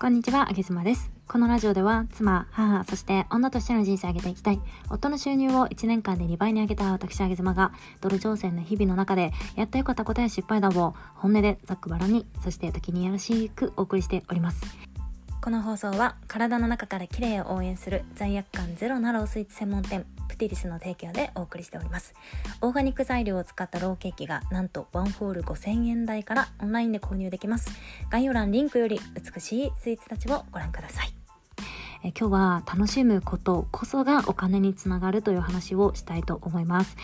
こんにちは、あげずまです。このラジオでは、妻、母、そして女としての人生を上げていきたい。夫の収入を1年間で2倍に上げた私、あげずまが、ドル挑戦の日々の中で、やってよかったことや失敗談を、本音でざっくばらに、そして時にやらしくお送りしております。この放送は、体の中から綺麗を応援する罪悪感ゼロなロースイーツ専門店、プティリスの提供でお送りしております。オーガニック材料を使ったローケーキがなんとワンホール5000円台からオンラインで購入できます。概要欄リンクより美しいスイーツたちをご覧ください。え今日は楽しむことこそがお金につながるという話をしたいと思います。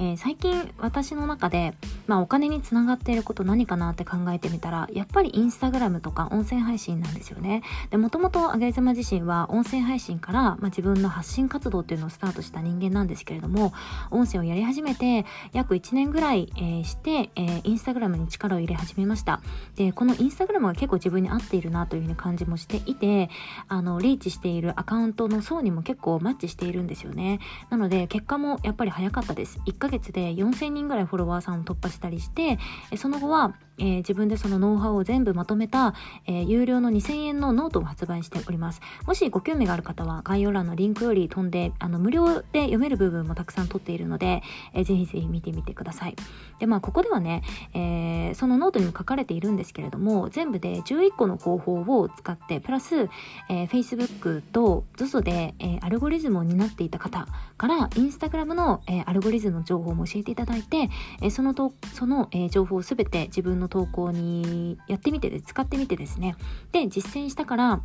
えー、最近私の中で、まあ、お金につながっていること何かなって考えてみたらやっぱりインスタグラムとか音声配信なんですよね。でもともとあげずま自身は音声配信から、まあ、自分の発信活動っていうのをスタートした人間なんですけれども音声をやり始めて約1年ぐらい、えー、して、えー、インスタグラムに力を入れ始めました。でこの Instagram が結構自分に合っているなというふうに感じもしていてあのリーチしているアカウントの層にも結構マッチしているんですよね。なので結果もやっぱり早かったです。1ヶ月で4000人ぐらいフォロワーさんを突破したりして、その後はえー、自分でそのノウハウを全部まとめた、えー、有料の2000円のノートを発売しております。もしご興味がある方は概要欄のリンクより飛んで、あの、無料で読める部分もたくさん取っているので、えー、ぜひぜひ見てみてください。で、まあ、ここではね、えー、そのノートにも書かれているんですけれども、全部で11個の方法を使って、プラス、えー、Facebook と ZOZO で、えー、アルゴリズムを担っていた方から、Instagram の、えー、アルゴリズムの情報も教えていただいて、えー、そのと、その、えー、情報をすべて自分のの投稿にやってみてで使ってみてですねで実践したから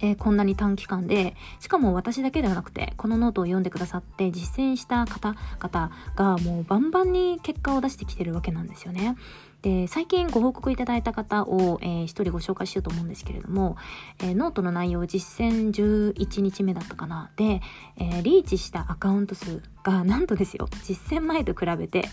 えー、こんなに短期間でしかも私だけではなくてこのノートを読んでくださって実践した方々がもうバンバンに結果を出してきてるわけなんですよね。で最近ご報告いただいた方を、えー、一人ご紹介しようと思うんですけれども、えー、ノートの内容実践11日目だったかな。で、えー、リーチしたアカウント数がなんとですよ。実践前と比べて、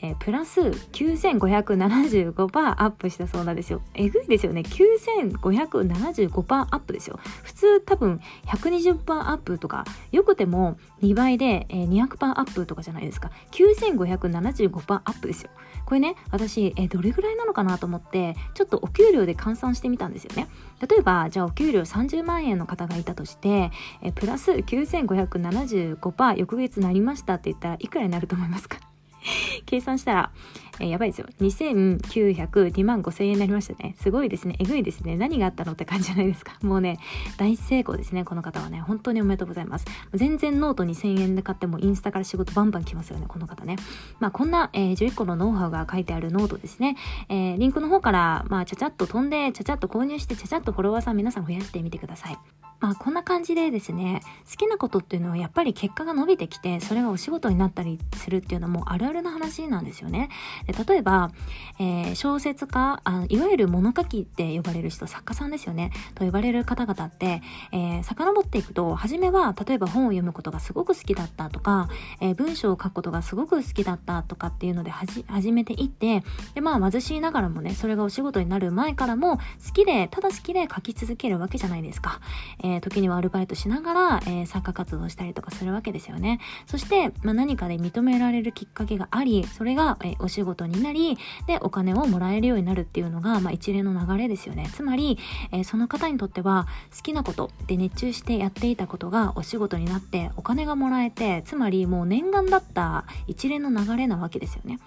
えー、プラス9575%アップしたそうなんですよ。えぐいですよね。9575%アップですよ。普通多分120%アップとかよくても2倍で、えー、200%アップとかじゃないですか。9575%アップですよ。これね私、えー、どれぐらいなのかなと思ってちょっとお給料で換算してみたんですよね。例えばじゃあお給料30万円の方がいたとして、え、プラス9575%翌月なりましたって言ったらいくらになると思いますか？計算したら、えー、やばいですよ。2902万5000円になりましたね。すごいですね。えぐいですね。何があったのって感じじゃないですか。もうね、大成功ですね。この方はね。本当におめでとうございます。全然ノート2000円で買ってもインスタから仕事バンバン来ますよね。この方ね。まあ、こんな、えー、11個のノウハウが書いてあるノートですね。えー、リンクの方から、まあ、ちゃちゃっと飛んで、ちゃちゃっと購入して、ちゃちゃっとフォロワーさん皆さん増やしてみてください。まあこんな感じでですね、好きなことっていうのはやっぱり結果が伸びてきて、それがお仕事になったりするっていうのもあるあるな話なんですよね。で例えば、えー、小説家あ、いわゆる物書きって呼ばれる人、作家さんですよね、と呼ばれる方々って、えー、遡っていくと、初めは例えば本を読むことがすごく好きだったとか、えー、文章を書くことがすごく好きだったとかっていうのではじ始めていって、で、まあ貧しいながらもね、それがお仕事になる前からも好きで、ただ好きで書き続けるわけじゃないですか。え、時にはアルバイトしながら、えー、作家活動したりとかするわけですよね。そして、まあ、何かで認められるきっかけがあり、それが、えー、お仕事になり、で、お金をもらえるようになるっていうのが、まあ、一連の流れですよね。つまり、えその方にとっては、好きなことで熱中してやっていたことがお仕事になって、お金がもらえて、つまりもう念願だった一連の流れなわけですよね。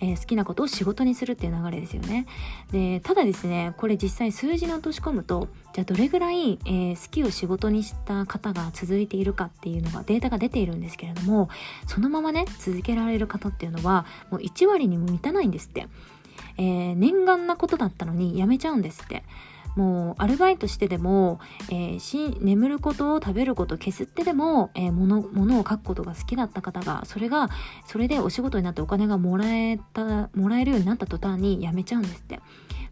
えー、好きなことを仕事にするっていう流れですよね。でただですねこれ実際数字に落とし込むとじゃあどれぐらい、えー、好きを仕事にした方が続いているかっていうのがデータが出ているんですけれどもそのままね続けられる方っていうのはもう1割にも満たないんですって。えー、念願なことだったのにやめちゃうんですって。もうアルバイトしてでも、えー、し眠ることを食べること削ってでも、えー、物物を書くことが好きだった方がそれがそれでお仕事になってお金がもらえたもらえるようになった途端に辞めちゃうんですって。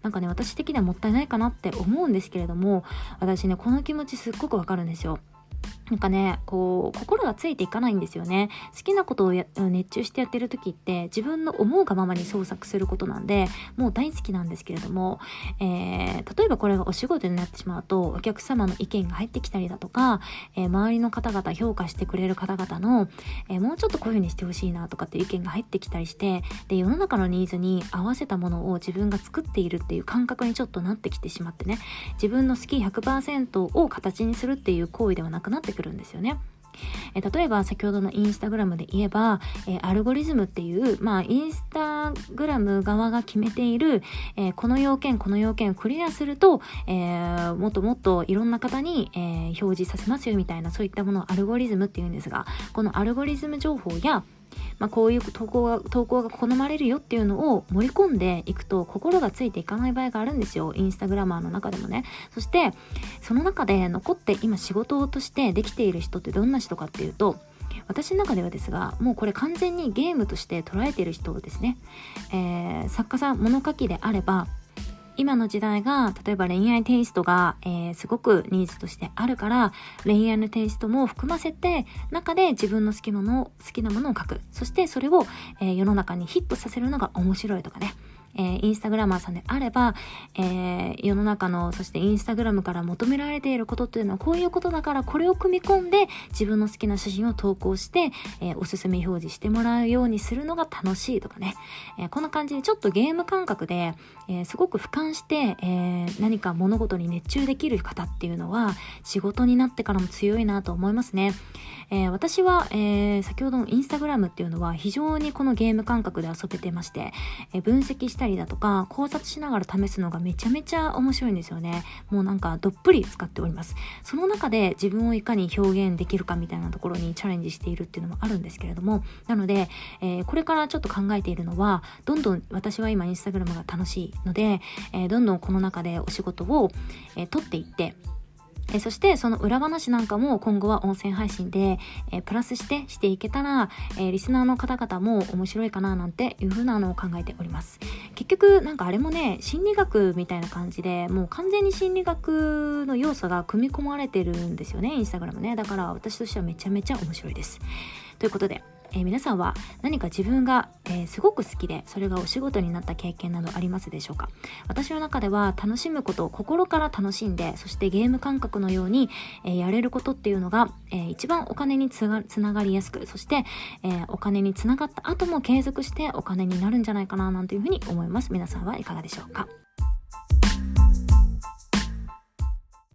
なんかね私的にはもったいないかなって思うんですけれども私ねこの気持ちすっごくわかるんですよ。なんかね、こう、心がついていかないんですよね。好きなことを熱中してやってる時って、自分の思うがままに創作することなんで、もう大好きなんですけれども、えー、例えばこれがお仕事になってしまうと、お客様の意見が入ってきたりだとか、えー、周りの方々、評価してくれる方々の、えー、もうちょっとこういう風にしてほしいなとかっていう意見が入ってきたりして、で、世の中のニーズに合わせたものを自分が作っているっていう感覚にちょっとなってきてしまってね、自分の好き100%を形にするっていう行為ではなくなってくるんですよね。え例えば先ほどのインスタグラムで言えば、えアルゴリズムっていう、まあ、インスタグラム側が決めている、えこの要件、この要件をクリアすると、えー、もっともっといろんな方に、えー、表示させますよみたいな、そういったものをアルゴリズムっていうんですが、このアルゴリズム情報や、まあ、こういう投稿が、投稿が好まれるよっていうのを盛り込んでいくと心がついていかない場合があるんですよ。インスタグラマーの中でもね。そして、その中で残って今仕事としてできている人ってどんな人かっていうと、私の中ではですが、もうこれ完全にゲームとして捉えている人ですね。えー、作家さん、物書きであれば、今の時代が、例えば恋愛テイストが、えー、すごくニーズとしてあるから、恋愛のテイストも含ませて、中で自分の好きなものを、好きなものを書く。そしてそれを、えー、世の中にヒットさせるのが面白いとかね。えー、インスタグラマーさんであれば、えー、世の中の、そしてインスタグラムから求められていることっていうのはこういうことだからこれを組み込んで自分の好きな写真を投稿して、えー、おすすめ表示してもらうようにするのが楽しいとかね、えこんな感じでちょっとゲーム感覚で、えすごく俯瞰して、え何か物事に熱中できる方っていうのは仕事になってからも強いなと思いますね。え私は、え先ほどのインスタグラムっていうのは非常にこのゲーム感覚で遊べてまして、え分析したたりだとか考察しながら試すのがめちゃめちゃ面白いんですよね。もうなんかどっぷり使っております。その中で自分をいかに表現できるかみたいなところにチャレンジしているっていうのもあるんですけれども、なので、えー、これからちょっと考えているのは、どんどん私は今インスタグラムが楽しいので、えー、どんどんこの中でお仕事を、えー、取っていって、えそしてその裏話なんかも今後は音声配信で、えプラスしてしていけたら、えリスナーの方々も面白いかななんていう風なのを考えております。結局なんかあれもね、心理学みたいな感じでもう完全に心理学の要素が組み込まれてるんですよね、インスタグラムね。だから私としてはめちゃめちゃ面白いです。ということで、えー、皆さんは何か自分が、えー、すごく好きでそれがお仕事になった経験などありますでしょうか？私の中では楽しむことを心から楽しんでそしてゲーム感覚のように、えー、やれることっていうのが、え一番お金につながりやすくそして、えお金につながった後も継続してお金になるんじゃないかななんていうふうに思います。皆さんはいかがでしょうか？